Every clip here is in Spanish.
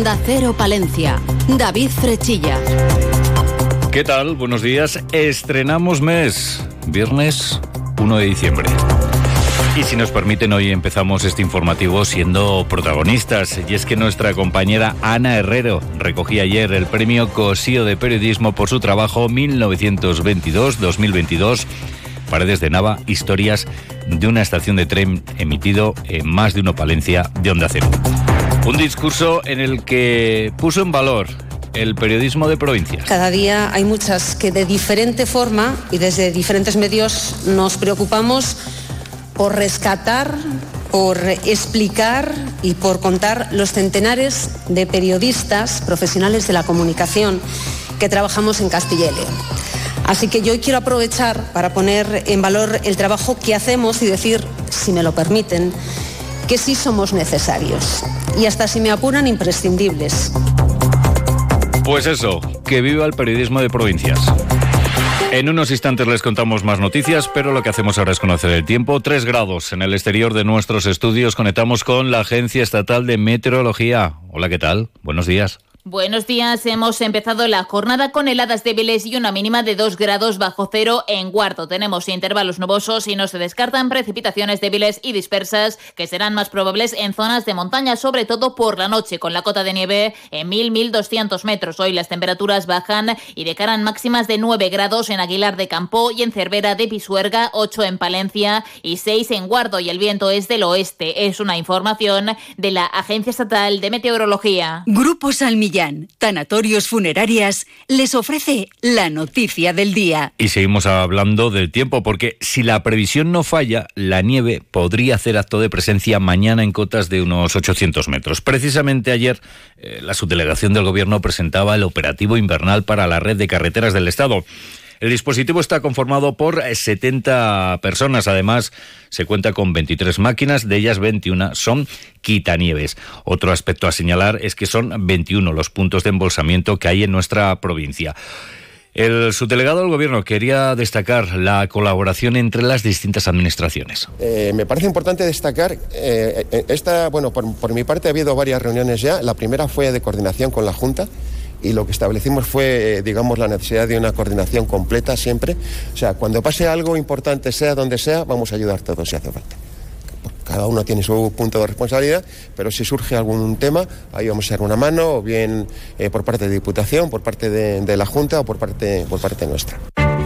Onda Cero Palencia. David Frechilla. ¿Qué tal? Buenos días. Estrenamos mes. Viernes 1 de diciembre. Y si nos permiten, hoy empezamos este informativo siendo protagonistas. Y es que nuestra compañera Ana Herrero recogía ayer el premio Cosío de Periodismo por su trabajo 1922-2022. Paredes de Nava, historias de una estación de tren emitido en más de una Palencia de Onda Cero. Un discurso en el que puso en valor el periodismo de provincias. Cada día hay muchas que de diferente forma y desde diferentes medios nos preocupamos por rescatar, por explicar y por contar los centenares de periodistas profesionales de la comunicación que trabajamos en Castilla. Así que yo hoy quiero aprovechar para poner en valor el trabajo que hacemos y decir, si me lo permiten, que sí somos necesarios y hasta si me apuran imprescindibles. Pues eso, que viva el periodismo de provincias. En unos instantes les contamos más noticias, pero lo que hacemos ahora es conocer el tiempo. Tres grados en el exterior de nuestros estudios. Conectamos con la Agencia Estatal de Meteorología. Hola, ¿qué tal? Buenos días. Buenos días, hemos empezado la jornada con heladas débiles y una mínima de 2 grados bajo cero en Guardo. Tenemos intervalos nubosos y no se descartan precipitaciones débiles y dispersas que serán más probables en zonas de montaña, sobre todo por la noche, con la cota de nieve en 1000-1200 metros. Hoy las temperaturas bajan y decaran máximas de 9 grados en Aguilar de Campo y en Cervera de Pisuerga, 8 en Palencia y 6 en Guardo y el viento es del oeste. Es una información de la Agencia Estatal de Meteorología. Grupo Salmi Tanatorios Funerarias, les ofrece la noticia del día. Y seguimos hablando del tiempo, porque si la previsión no falla, la nieve podría hacer acto de presencia mañana en cotas de unos 800 metros. Precisamente ayer, eh, la subdelegación del Gobierno presentaba el operativo invernal para la red de carreteras del Estado. El dispositivo está conformado por 70 personas. Además, se cuenta con 23 máquinas, de ellas 21 son quitanieves. Otro aspecto a señalar es que son 21 los puntos de embolsamiento que hay en nuestra provincia. El subdelegado del Gobierno quería destacar la colaboración entre las distintas administraciones. Eh, me parece importante destacar, eh, eh, esta, bueno, por, por mi parte ha habido varias reuniones ya. La primera fue de coordinación con la Junta y lo que establecimos fue, eh, digamos, la necesidad de una coordinación completa siempre. O sea, cuando pase algo importante, sea donde sea, vamos a ayudar todos si hace falta. Cada uno tiene su punto de responsabilidad, pero si surge algún tema, ahí vamos a echar una mano, o bien eh, por parte de Diputación, por parte de, de la Junta o por parte, por parte nuestra.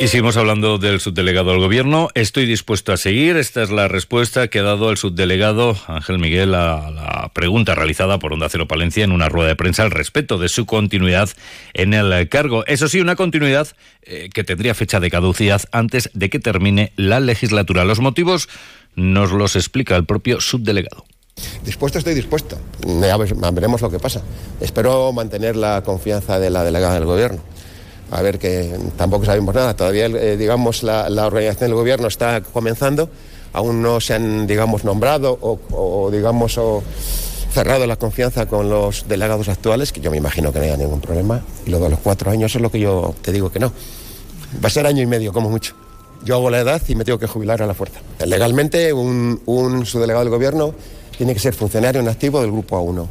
Y seguimos hablando del subdelegado del gobierno. Estoy dispuesto a seguir. Esta es la respuesta que ha dado el subdelegado Ángel Miguel a la pregunta realizada por Onda Cero Palencia en una rueda de prensa al respecto de su continuidad en el cargo. Eso sí, una continuidad eh, que tendría fecha de caducidad antes de que termine la legislatura. Los motivos nos los explica el propio subdelegado. Dispuesto estoy dispuesto. Veremos lo que pasa. Espero mantener la confianza de la delegada del gobierno a ver que tampoco sabemos nada. Todavía, eh, digamos, la, organización del gobierno está comenzando, aún no se han, digamos, nombrado o, digamos, cerrado la confianza con los delegados actuales, que yo me imagino que no haya ningún problema. Y luego a los cuatro años es lo que yo te digo que no. Va a ser año y medio, como mucho. Yo hago la edad y me tengo que jubilar a la fuerza. Legalmente, un, un subdelegado del gobierno tiene que ser funcionario en activo del Grupo A1.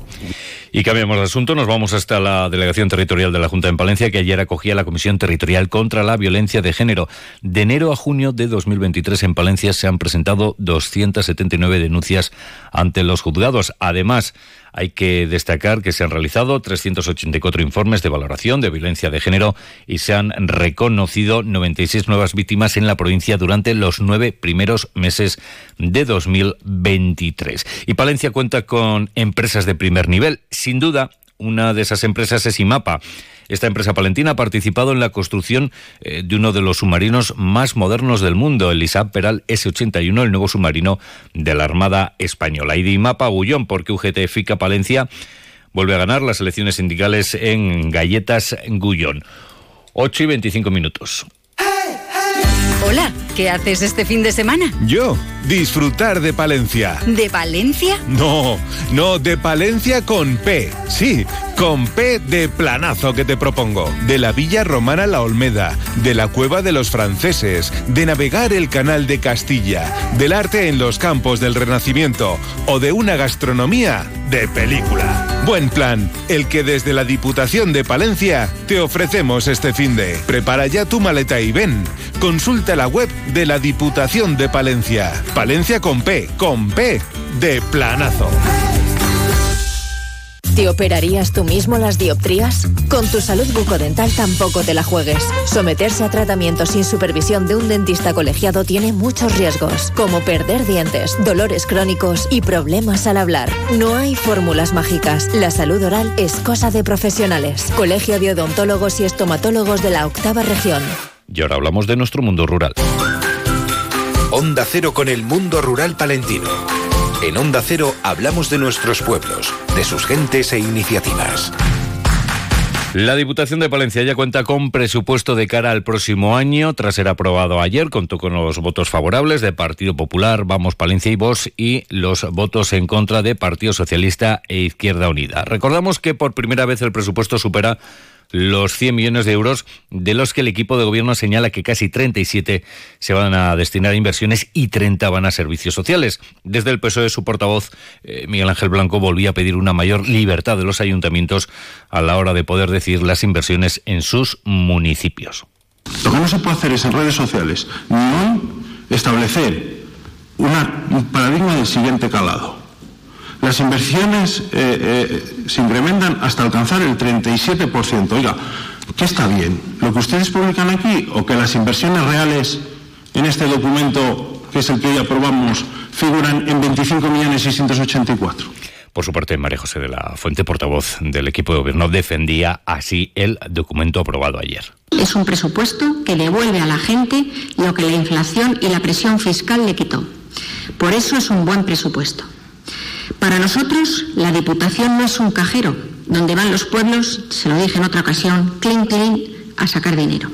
Y cambiamos de asunto, nos vamos hasta la Delegación Territorial de la Junta en Palencia, que ayer acogía la Comisión Territorial contra la Violencia de Género. De enero a junio de 2023 en Palencia se han presentado 279 denuncias ante los juzgados. Además, hay que destacar que se han realizado 384 informes de valoración de violencia de género y se han reconocido 96 nuevas víctimas en la provincia durante los nueve primeros meses de 2023. Y Palencia cuenta con empresas de primer nivel. Sin duda, una de esas empresas es IMAPA. Esta empresa palentina ha participado en la construcción eh, de uno de los submarinos más modernos del mundo, el ISAP Peral S-81, el nuevo submarino de la Armada Española. Y de IMAPA Gullón, porque UGT FICA Palencia vuelve a ganar las elecciones sindicales en Galletas Gullón. 8 y 25 minutos. Hola, ¿qué haces este fin de semana? Yo disfrutar de Palencia. ¿De Valencia? No, no, de Palencia con P. Sí, con P de planazo que te propongo. De la Villa Romana La Olmeda, de la Cueva de los Franceses, de navegar el Canal de Castilla, del arte en los campos del Renacimiento o de una gastronomía de película. Buen plan, el que desde la Diputación de Palencia te ofrecemos este fin de. Prepara ya tu maleta y ven. Consulta la web de la Diputación de Palencia. Palencia con P, con P de planazo. ¿Te operarías tú mismo las dioptrías? Con tu salud bucodental tampoco te la juegues. Someterse a tratamiento sin supervisión de un dentista colegiado tiene muchos riesgos, como perder dientes, dolores crónicos y problemas al hablar. No hay fórmulas mágicas. La salud oral es cosa de profesionales. Colegio de Odontólogos y Estomatólogos de la Octava Región. Y ahora hablamos de nuestro mundo rural. Onda Cero con el mundo rural palentino. En Onda Cero hablamos de nuestros pueblos, de sus gentes e iniciativas. La Diputación de Palencia ya cuenta con presupuesto de cara al próximo año. Tras ser aprobado ayer, contó con los votos favorables de Partido Popular, Vamos Palencia y Vos y los votos en contra de Partido Socialista e Izquierda Unida. Recordamos que por primera vez el presupuesto supera los 100 millones de euros, de los que el equipo de gobierno señala que casi 37 se van a destinar a inversiones y 30 van a servicios sociales. Desde el PSOE, su portavoz, eh, Miguel Ángel Blanco, volvía a pedir una mayor libertad de los ayuntamientos a la hora de poder decidir las inversiones en sus municipios. Lo que no se puede hacer es en redes sociales, no establecer un paradigma del siguiente calado las inversiones eh, eh, se incrementan hasta alcanzar el 37%. Oiga, ¿qué está bien? ¿Lo que ustedes publican aquí o que las inversiones reales en este documento, que es el que hoy aprobamos, figuran en 25.684? Por su parte, María José de la Fuente, portavoz del equipo de gobierno, defendía así el documento aprobado ayer. Es un presupuesto que devuelve a la gente lo que la inflación y la presión fiscal le quitó. Por eso es un buen presupuesto. Para nosotros, la Diputación no es un cajero donde van los pueblos, se lo dije en otra ocasión, clean, clean, a sacar dinero.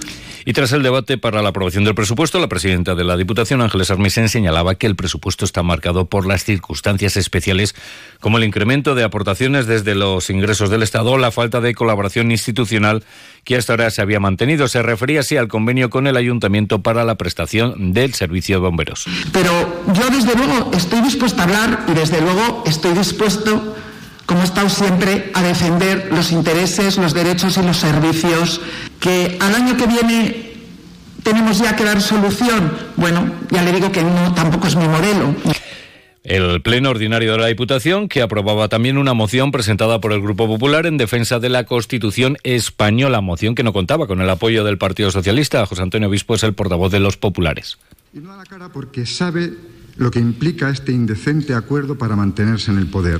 Y tras el debate para la aprobación del presupuesto, la presidenta de la Diputación, Ángeles Armisen, señalaba que el presupuesto está marcado por las circunstancias especiales, como el incremento de aportaciones desde los ingresos del Estado o la falta de colaboración institucional que hasta ahora se había mantenido. Se refería así al convenio con el Ayuntamiento para la prestación del servicio de bomberos. Pero yo, desde luego, estoy dispuesta a hablar y, desde luego, estoy dispuesto estado siempre, a defender los intereses, los derechos y los servicios, que al año que viene tenemos ya que dar solución. Bueno, ya le digo que no, tampoco es mi modelo. El Pleno Ordinario de la Diputación, que aprobaba también una moción presentada por el Grupo Popular en defensa de la Constitución española, moción que no contaba con el apoyo del Partido Socialista. José Antonio Obispo es el portavoz de los populares. Y no da la cara porque sabe lo que implica este indecente acuerdo para mantenerse en el poder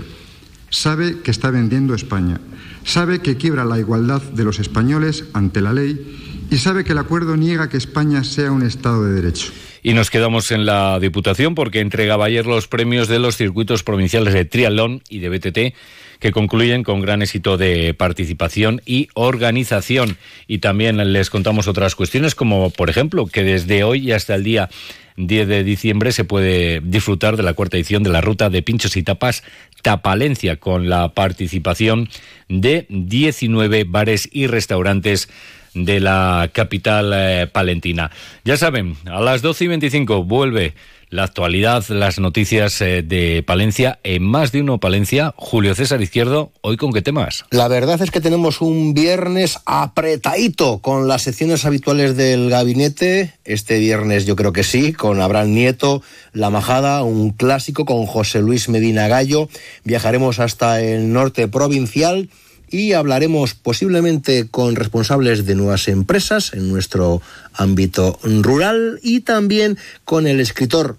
sabe que está vendiendo España, sabe que quiebra la igualdad de los españoles ante la ley y sabe que el acuerdo niega que España sea un Estado de Derecho. Y nos quedamos en la Diputación porque entregaba ayer los premios de los circuitos provinciales de triatlón y de BTT que concluyen con gran éxito de participación y organización. Y también les contamos otras cuestiones como, por ejemplo, que desde hoy hasta el día 10 de diciembre se puede disfrutar de la cuarta edición de la ruta de pinchos y tapas Tapalencia con la participación de 19 bares y restaurantes de la capital eh, palentina. Ya saben, a las 12 y 25 vuelve la actualidad, las noticias eh, de Palencia, en más de uno Palencia. Julio César Izquierdo, ¿hoy con qué temas? La verdad es que tenemos un viernes apretadito con las secciones habituales del gabinete. Este viernes yo creo que sí, con Abraham Nieto, La Majada, un clásico con José Luis Medina Gallo. Viajaremos hasta el norte provincial y hablaremos posiblemente con responsables de nuevas empresas en nuestro ámbito rural y también con el escritor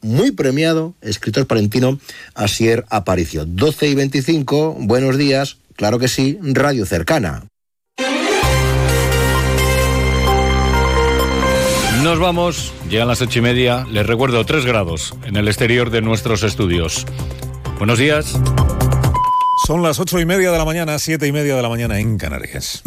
muy premiado, escritor palentino, Asier Aparicio. 12 y 25, buenos días, claro que sí, Radio Cercana. Nos vamos, llegan las ocho y media, les recuerdo tres grados en el exterior de nuestros estudios. Buenos días. Son las ocho y media de la mañana, siete y media de la mañana en Canarias.